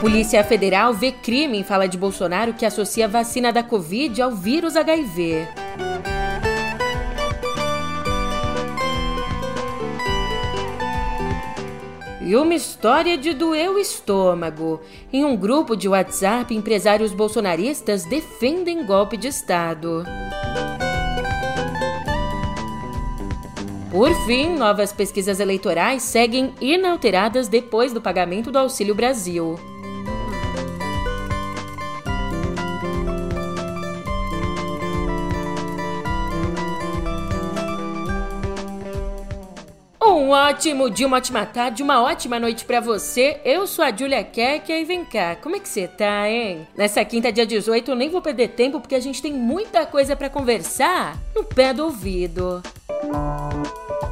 Polícia Federal vê crime em fala de Bolsonaro que associa a vacina da Covid ao vírus HIV. E uma história de doer o estômago. Em um grupo de WhatsApp, empresários bolsonaristas defendem golpe de Estado. Por fim, novas pesquisas eleitorais seguem inalteradas depois do pagamento do Auxílio Brasil. Um ótimo dia, uma ótima tarde, uma ótima noite para você. Eu sou a Julia Keck e vem cá, como é que você tá, hein? Nessa quinta, dia 18, eu nem vou perder tempo porque a gente tem muita coisa para conversar no pé do ouvido. Música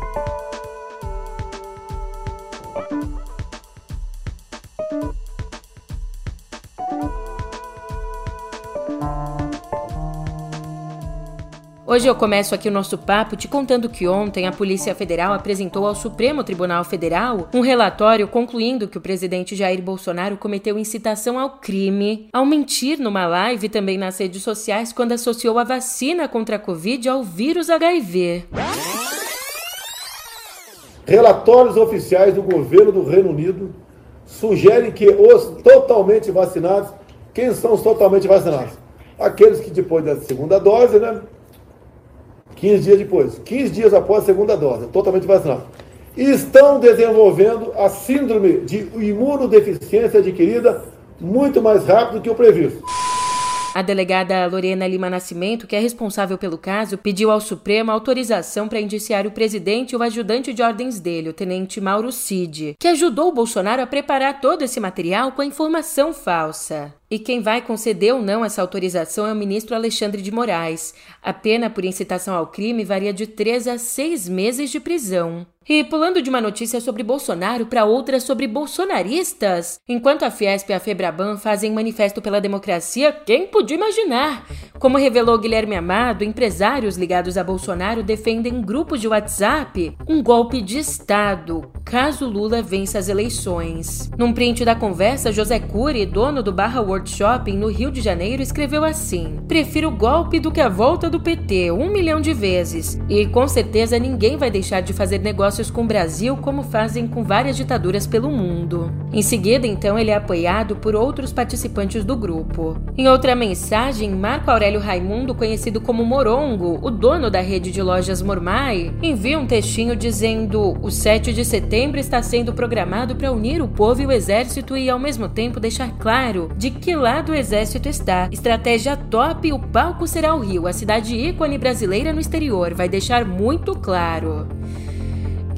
Hoje eu começo aqui o nosso papo te contando que ontem a Polícia Federal apresentou ao Supremo Tribunal Federal um relatório concluindo que o presidente Jair Bolsonaro cometeu incitação ao crime ao mentir numa live também nas redes sociais quando associou a vacina contra a Covid ao vírus HIV. Relatórios oficiais do governo do Reino Unido sugerem que os totalmente vacinados, quem são os totalmente vacinados? Aqueles que depois da segunda dose, né? 15 dias depois, 15 dias após a segunda dose, totalmente vacinado, estão desenvolvendo a síndrome de imunodeficiência adquirida muito mais rápido que o previsto. A delegada Lorena Lima Nascimento, que é responsável pelo caso, pediu ao Supremo autorização para indiciar o presidente e o ajudante de ordens dele, o tenente Mauro Cid, que ajudou o Bolsonaro a preparar todo esse material com a informação falsa. E quem vai conceder ou não essa autorização é o ministro Alexandre de Moraes. A pena por incitação ao crime varia de três a seis meses de prisão. E pulando de uma notícia sobre Bolsonaro para outra sobre bolsonaristas, enquanto a Fiesp e a Febraban fazem manifesto pela democracia, quem podia imaginar? Como revelou Guilherme Amado, empresários ligados a Bolsonaro defendem grupos de WhatsApp um golpe de Estado, caso Lula vença as eleições. Num print da conversa, José Cury, dono do Barra World Shopping no Rio de Janeiro, escreveu assim: Prefiro o golpe do que a volta do PT, um milhão de vezes. E com certeza ninguém vai deixar de fazer negócios com o Brasil como fazem com várias ditaduras pelo mundo. Em seguida, então, ele é apoiado por outros participantes do grupo. Em outra mensagem, Marco Aurélio Raimundo, conhecido como Morongo, o dono da rede de lojas Mormai, envia um textinho dizendo: O 7 de setembro está sendo programado para unir o povo e o exército e, ao mesmo tempo, deixar claro de que lado o exército está. Estratégia top: o palco será o Rio, a cidade ícone brasileira no exterior. Vai deixar muito claro.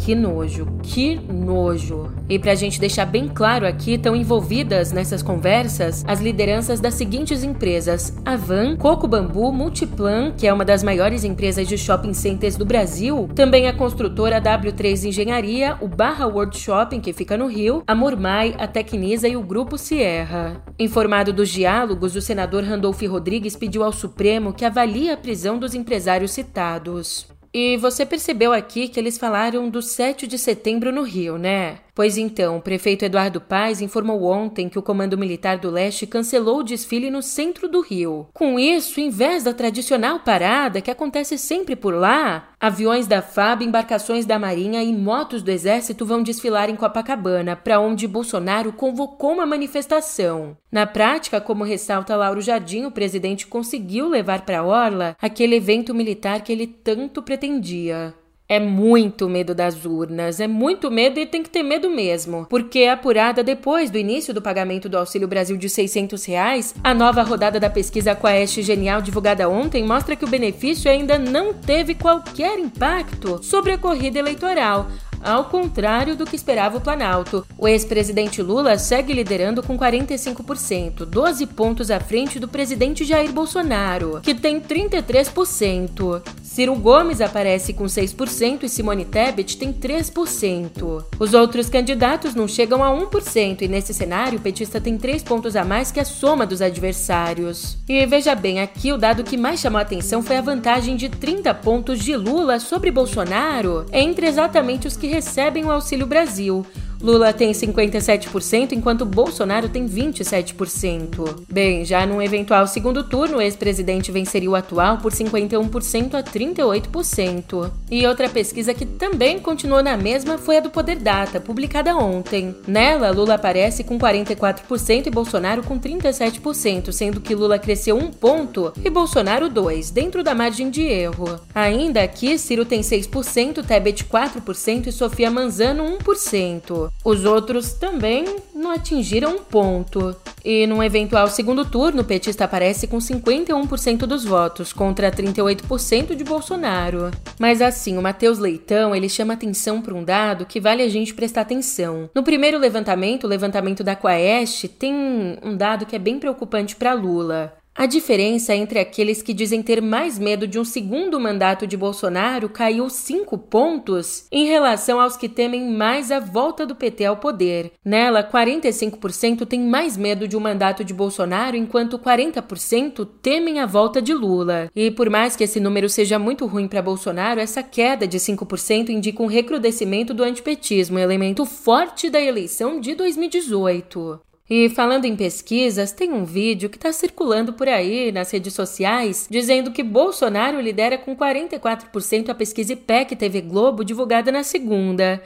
Que nojo, que nojo. E para a gente deixar bem claro aqui, estão envolvidas nessas conversas as lideranças das seguintes empresas: Avan, Coco Bambu, Multiplan, que é uma das maiores empresas de shopping centers do Brasil, também a construtora W3 Engenharia, o Barra World Shopping, que fica no Rio, a Mormai, a Tecnisa e o Grupo Sierra. Informado dos diálogos, o senador Randolph Rodrigues pediu ao Supremo que avalie a prisão dos empresários citados. E você percebeu aqui que eles falaram do 7 de setembro no Rio, né? Pois então, o prefeito Eduardo Paes informou ontem que o Comando Militar do Leste cancelou o desfile no centro do Rio. Com isso, em vez da tradicional parada que acontece sempre por lá, aviões da FAB, embarcações da Marinha e motos do Exército vão desfilar em Copacabana, para onde Bolsonaro convocou uma manifestação. Na prática, como ressalta Lauro Jardim, o presidente conseguiu levar para a Orla aquele evento militar que ele tanto pretendia. É muito medo das urnas, é muito medo e tem que ter medo mesmo, porque é apurada depois do início do pagamento do Auxílio Brasil de 600 reais, a nova rodada da pesquisa Quaest Genial divulgada ontem mostra que o benefício ainda não teve qualquer impacto sobre a corrida eleitoral, ao contrário do que esperava o Planalto. O ex-presidente Lula segue liderando com 45%, 12 pontos à frente do presidente Jair Bolsonaro, que tem 33%. Ciro Gomes aparece com 6% e Simone Tebet tem 3%. Os outros candidatos não chegam a 1% e nesse cenário o petista tem 3 pontos a mais que a soma dos adversários. E veja bem, aqui o dado que mais chamou a atenção foi a vantagem de 30 pontos de Lula sobre Bolsonaro entre exatamente os que recebem o Auxílio Brasil. Lula tem 57%, enquanto Bolsonaro tem 27%. Bem, já num eventual segundo turno, o ex-presidente venceria o atual por 51% a 38%. E outra pesquisa que também continuou na mesma foi a do Poder Data, publicada ontem. Nela, Lula aparece com 44% e Bolsonaro com 37%, sendo que Lula cresceu um ponto e Bolsonaro dois, dentro da margem de erro. Ainda aqui, Ciro tem 6%, Tebet 4% e Sofia Manzano 1%. Os outros também não atingiram um ponto. E num eventual segundo turno, o petista aparece com 51% dos votos, contra 38% de Bolsonaro. Mas assim, o Matheus Leitão, ele chama atenção para um dado que vale a gente prestar atenção. No primeiro levantamento, o levantamento da Quaest, tem um dado que é bem preocupante para Lula. A diferença entre aqueles que dizem ter mais medo de um segundo mandato de Bolsonaro caiu cinco pontos em relação aos que temem mais a volta do PT ao poder. Nela, 45% têm mais medo de um mandato de Bolsonaro, enquanto 40% temem a volta de Lula. E por mais que esse número seja muito ruim para Bolsonaro, essa queda de 5% indica um recrudescimento do antipetismo, elemento forte da eleição de 2018. E falando em pesquisas, tem um vídeo que está circulando por aí nas redes sociais dizendo que Bolsonaro lidera com 44% a pesquisa IPEC TV Globo divulgada na segunda.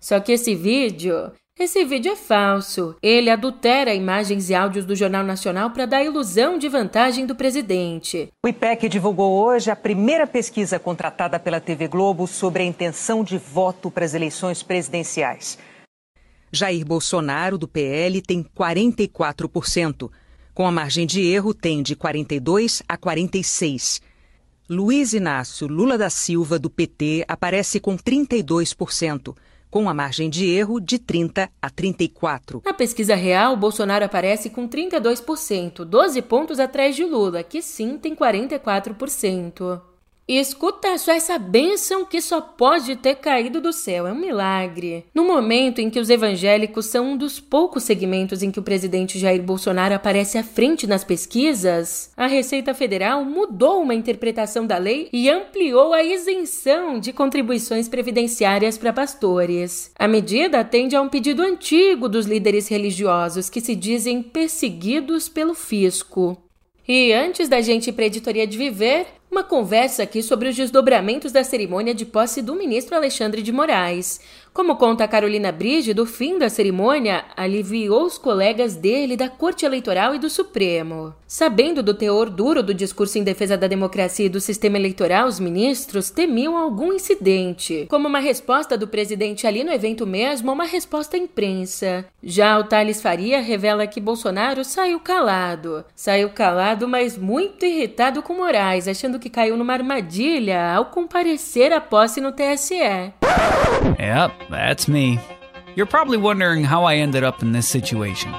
Só que esse vídeo esse vídeo é falso. Ele adultera imagens e áudios do Jornal Nacional para dar ilusão de vantagem do presidente. O IPEC divulgou hoje a primeira pesquisa contratada pela TV Globo sobre a intenção de voto para as eleições presidenciais. Jair Bolsonaro, do PL, tem 44%. Com a margem de erro, tem de 42 a 46. Luiz Inácio Lula da Silva, do PT, aparece com 32%, com a margem de erro de 30 a 34. Na pesquisa real, Bolsonaro aparece com 32%, 12 pontos atrás de Lula, que sim tem 44%. E escuta só essa bênção que só pode ter caído do céu, é um milagre. No momento em que os evangélicos são um dos poucos segmentos em que o presidente Jair Bolsonaro aparece à frente nas pesquisas, a Receita Federal mudou uma interpretação da lei e ampliou a isenção de contribuições previdenciárias para pastores. A medida atende a um pedido antigo dos líderes religiosos que se dizem perseguidos pelo fisco. E antes da gente ir para a editoria de Viver, uma conversa aqui sobre os desdobramentos da cerimônia de posse do ministro Alexandre de Moraes. Como conta a Carolina Brige, do fim da cerimônia aliviou os colegas dele da Corte Eleitoral e do Supremo. Sabendo do teor duro do discurso em defesa da democracia e do sistema eleitoral, os ministros temiam algum incidente, como uma resposta do presidente ali no evento mesmo uma resposta à imprensa. Já o Thales Faria revela que Bolsonaro saiu calado. Saiu calado, mas muito irritado com Moraes, achando que caiu numa armadilha ao comparecer à posse no TSE. Yep, that's me. You're probably wondering how I ended up in this situation.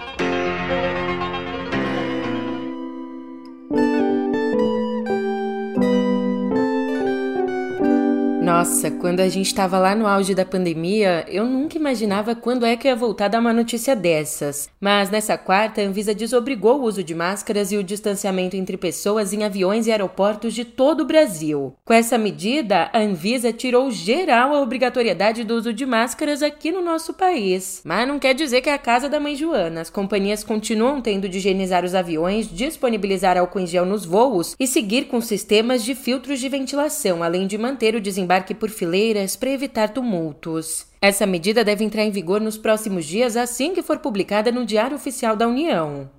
Nossa, quando a gente estava lá no auge da pandemia, eu nunca imaginava quando é que ia voltar a dar uma notícia dessas. Mas nessa quarta, a Anvisa desobrigou o uso de máscaras e o distanciamento entre pessoas em aviões e aeroportos de todo o Brasil. Com essa medida, a Anvisa tirou geral a obrigatoriedade do uso de máscaras aqui no nosso país. Mas não quer dizer que é a casa da mãe Joana. As companhias continuam tendo de higienizar os aviões, disponibilizar álcool em gel nos voos e seguir com sistemas de filtros de ventilação, além de manter o desembarque embarque por fileiras para evitar tumultos. Essa medida deve entrar em vigor nos próximos dias assim que for publicada no Diário Oficial da União.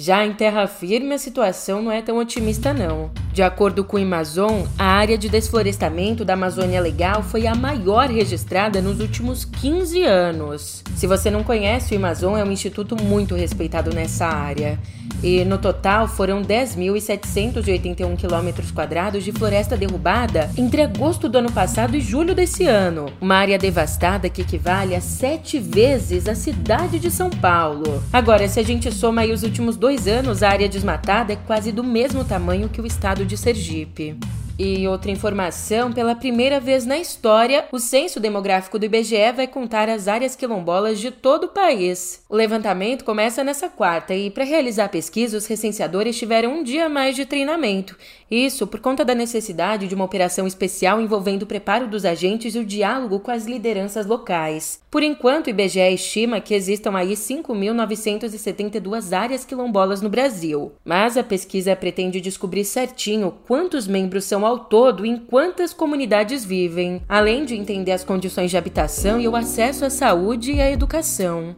Já em terra firme, a situação não é tão otimista, não. De acordo com o Amazon, a área de desflorestamento da Amazônia Legal foi a maior registrada nos últimos 15 anos. Se você não conhece, o Amazon é um instituto muito respeitado nessa área. E no total foram 10.781 quilômetros quadrados de floresta derrubada entre agosto do ano passado e julho desse ano. Uma área devastada que equivale a sete vezes a cidade de São Paulo. Agora, se a gente soma aí os últimos dois anos, a área desmatada é quase do mesmo tamanho que o estado de Sergipe. E outra informação: pela primeira vez na história, o censo demográfico do IBGE vai contar as áreas quilombolas de todo o país. O levantamento começa nessa quarta e, para realizar a pesquisa, os recenseadores tiveram um dia mais de treinamento. Isso por conta da necessidade de uma operação especial envolvendo o preparo dos agentes e o diálogo com as lideranças locais. Por enquanto, o IBGE estima que existam aí 5.972 áreas quilombolas no Brasil. Mas a pesquisa pretende descobrir certinho quantos membros são ao todo em quantas comunidades vivem, além de entender as condições de habitação e o acesso à saúde e à educação.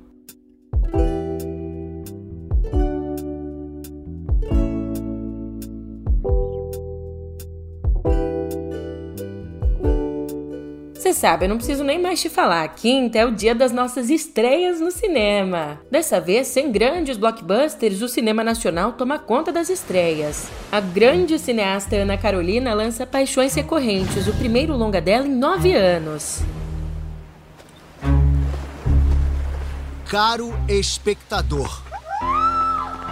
Você sabe, eu não preciso nem mais te falar. Quinta é o dia das nossas estreias no cinema. Dessa vez, sem grandes blockbusters, o cinema nacional toma conta das estreias. A grande cineasta Ana Carolina lança Paixões Recorrentes, o primeiro longa dela em nove anos. Caro espectador,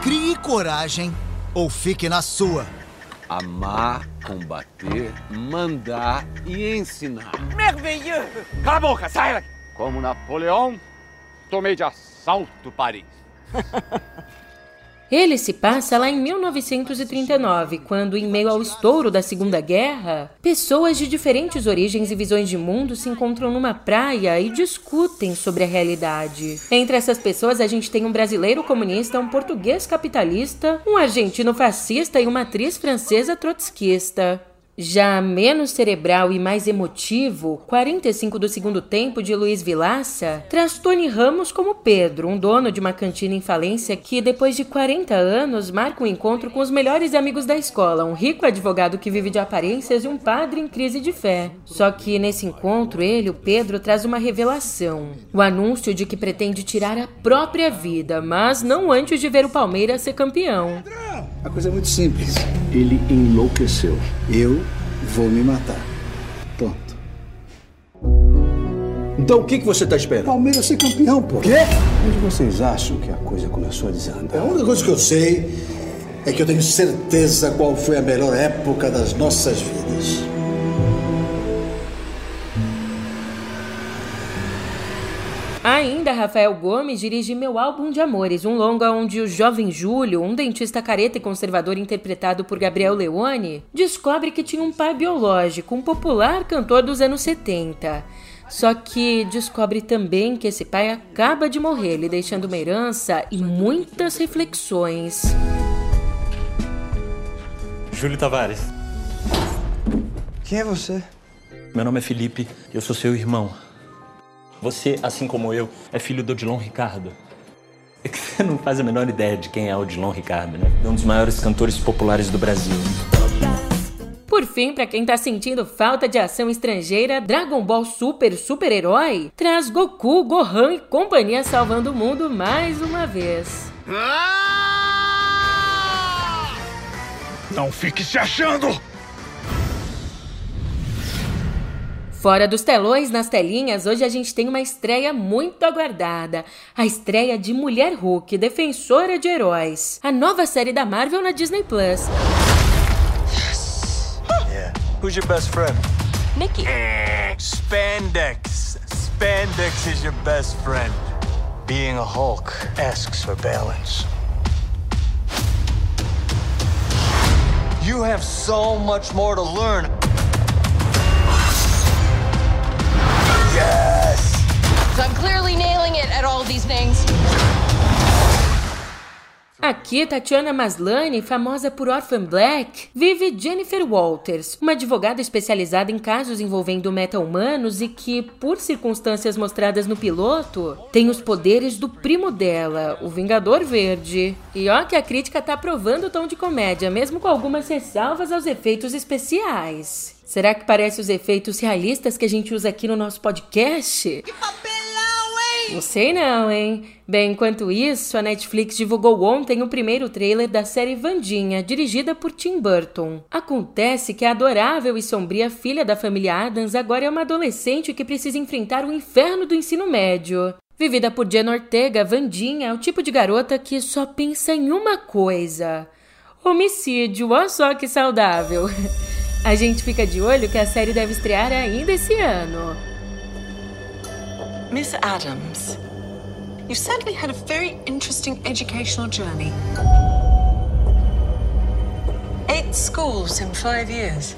crie coragem ou fique na sua amar, combater, mandar e ensinar. Merveilleux! Cala a boca, sai daqui! Como Napoleão, tomei de assalto Paris. Ele se passa lá em 1939, quando, em meio ao estouro da Segunda Guerra, pessoas de diferentes origens e visões de mundo se encontram numa praia e discutem sobre a realidade. Entre essas pessoas, a gente tem um brasileiro comunista, um português capitalista, um argentino fascista e uma atriz francesa trotskista. Já menos cerebral e mais emotivo, 45 do segundo tempo de Luiz Vilaça traz Tony Ramos como Pedro, um dono de uma cantina em falência que, depois de 40 anos, marca um encontro com os melhores amigos da escola, um rico advogado que vive de aparências e um padre em crise de fé. Só que nesse encontro, ele, o Pedro, traz uma revelação: o anúncio de que pretende tirar a própria vida, mas não antes de ver o Palmeiras ser campeão. A coisa é muito simples. Ele enlouqueceu. Eu vou me matar. Pronto. Então o que, que você está esperando? Palmeiras ser campeão, pô. Quê? Onde vocês acham que a coisa começou a desandar? A única coisa que eu sei é que eu tenho certeza qual foi a melhor época das nossas vidas. Ainda Rafael Gomes dirige Meu Álbum de Amores, um longa onde o jovem Júlio, um dentista careta e conservador interpretado por Gabriel Leone, descobre que tinha um pai biológico, um popular cantor dos anos 70. Só que descobre também que esse pai acaba de morrer, lhe deixando uma herança e muitas reflexões. Júlio Tavares. Quem é você? Meu nome é Felipe, eu sou seu irmão. Você, assim como eu, é filho do Odilon Ricardo. É que você não faz a menor ideia de quem é Odilon Ricardo, né? É um dos maiores cantores populares do Brasil. Por fim, para quem tá sentindo falta de ação estrangeira, Dragon Ball Super Super Herói traz Goku, Gohan e companhia salvando o mundo mais uma vez. Não fique se achando! Fora dos telões, nas telinhas, hoje a gente tem uma estreia muito aguardada. A estreia de Mulher Hulk, Defensora de Heróis. A nova série da Marvel na Disney Plus. Yes. Yeah. Who's your best friend? Nikki. Spandex. Spandex is your best friend. Being a Hulk asks for balance. You have so much more to learn. I'm clearly nailing it at all these things. Aqui, Tatiana Maslany, famosa por Orphan Black, vive Jennifer Walters, uma advogada especializada em casos envolvendo meta-humanos e que, por circunstâncias mostradas no piloto, tem os poderes do primo dela, o Vingador Verde. E ó que a crítica tá aprovando o tom de comédia, mesmo com algumas ressalvas aos efeitos especiais. Será que parece os efeitos realistas que a gente usa aqui no nosso podcast? Que hein? Não sei não, hein? Bem, enquanto isso, a Netflix divulgou ontem o primeiro trailer da série Vandinha, dirigida por Tim Burton. Acontece que a adorável e sombria filha da família Adams agora é uma adolescente que precisa enfrentar o inferno do ensino médio. Vivida por Jen Ortega, Vandinha é o tipo de garota que só pensa em uma coisa: homicídio. Olha só que saudável. A gente fica de olho que a série deve estrear ainda esse ano. Miss Adams, you've certainly had a very interesting educational journey. Eight schools in five years.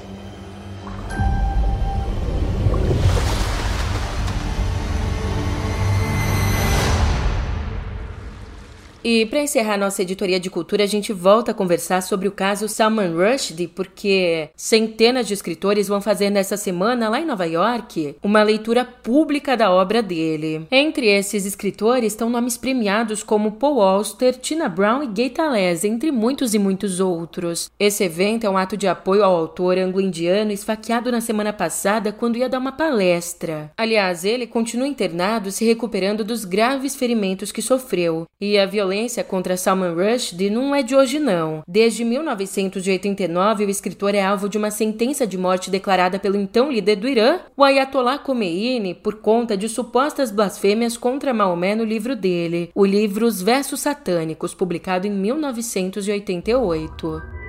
E para encerrar nossa editoria de cultura, a gente volta a conversar sobre o caso Salman Rushdie, porque centenas de escritores vão fazer nessa semana, lá em Nova York, uma leitura pública da obra dele. Entre esses escritores estão nomes premiados como Paul Auster, Tina Brown e Gay Talese, entre muitos e muitos outros. Esse evento é um ato de apoio ao autor anglo-indiano esfaqueado na semana passada quando ia dar uma palestra. Aliás, ele continua internado se recuperando dos graves ferimentos que sofreu, e a violência violência contra Salman Rushdie não é de hoje não. Desde 1989, o escritor é alvo de uma sentença de morte declarada pelo então líder do Irã, o Ayatollah Khomeini, por conta de supostas blasfêmias contra Maomé no livro dele, o livro Os Versos Satânicos, publicado em 1988.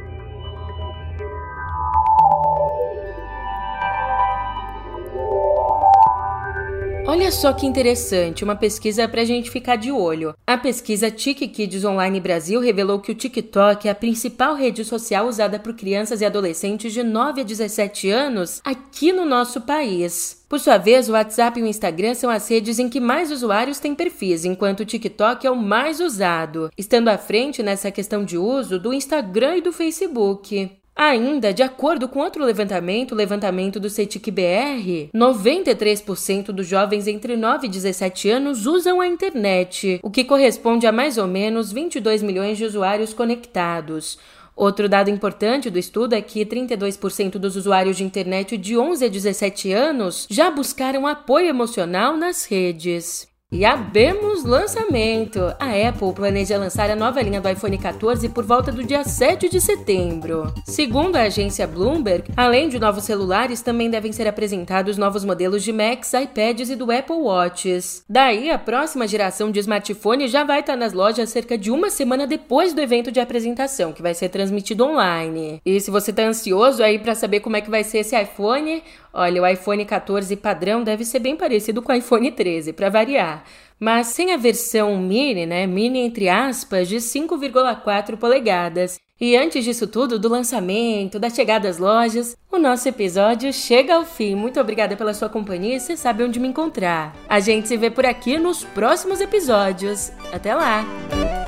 Olha só que interessante, uma pesquisa para a gente ficar de olho. A pesquisa Tic Kids Online Brasil revelou que o TikTok é a principal rede social usada por crianças e adolescentes de 9 a 17 anos aqui no nosso país. Por sua vez, o WhatsApp e o Instagram são as redes em que mais usuários têm perfis, enquanto o TikTok é o mais usado, estando à frente nessa questão de uso do Instagram e do Facebook. Ainda, de acordo com outro levantamento, o levantamento do CETIC BR, 93% dos jovens entre 9 e 17 anos usam a internet, o que corresponde a mais ou menos 22 milhões de usuários conectados. Outro dado importante do estudo é que 32% dos usuários de internet de 11 a 17 anos já buscaram apoio emocional nas redes. E abemos lançamento! A Apple planeja lançar a nova linha do iPhone 14 por volta do dia 7 de setembro. Segundo a agência Bloomberg, além de novos celulares, também devem ser apresentados novos modelos de Macs, iPads e do Apple Watches. Daí, a próxima geração de smartphone já vai estar nas lojas cerca de uma semana depois do evento de apresentação, que vai ser transmitido online. E se você está ansioso aí para saber como é que vai ser esse iPhone, Olha, o iPhone 14 padrão deve ser bem parecido com o iPhone 13, para variar, mas sem a versão mini, né? Mini entre aspas, de 5,4 polegadas. E antes disso tudo, do lançamento, da chegada às lojas, o nosso episódio chega ao fim. Muito obrigada pela sua companhia e você sabe onde me encontrar. A gente se vê por aqui nos próximos episódios. Até lá!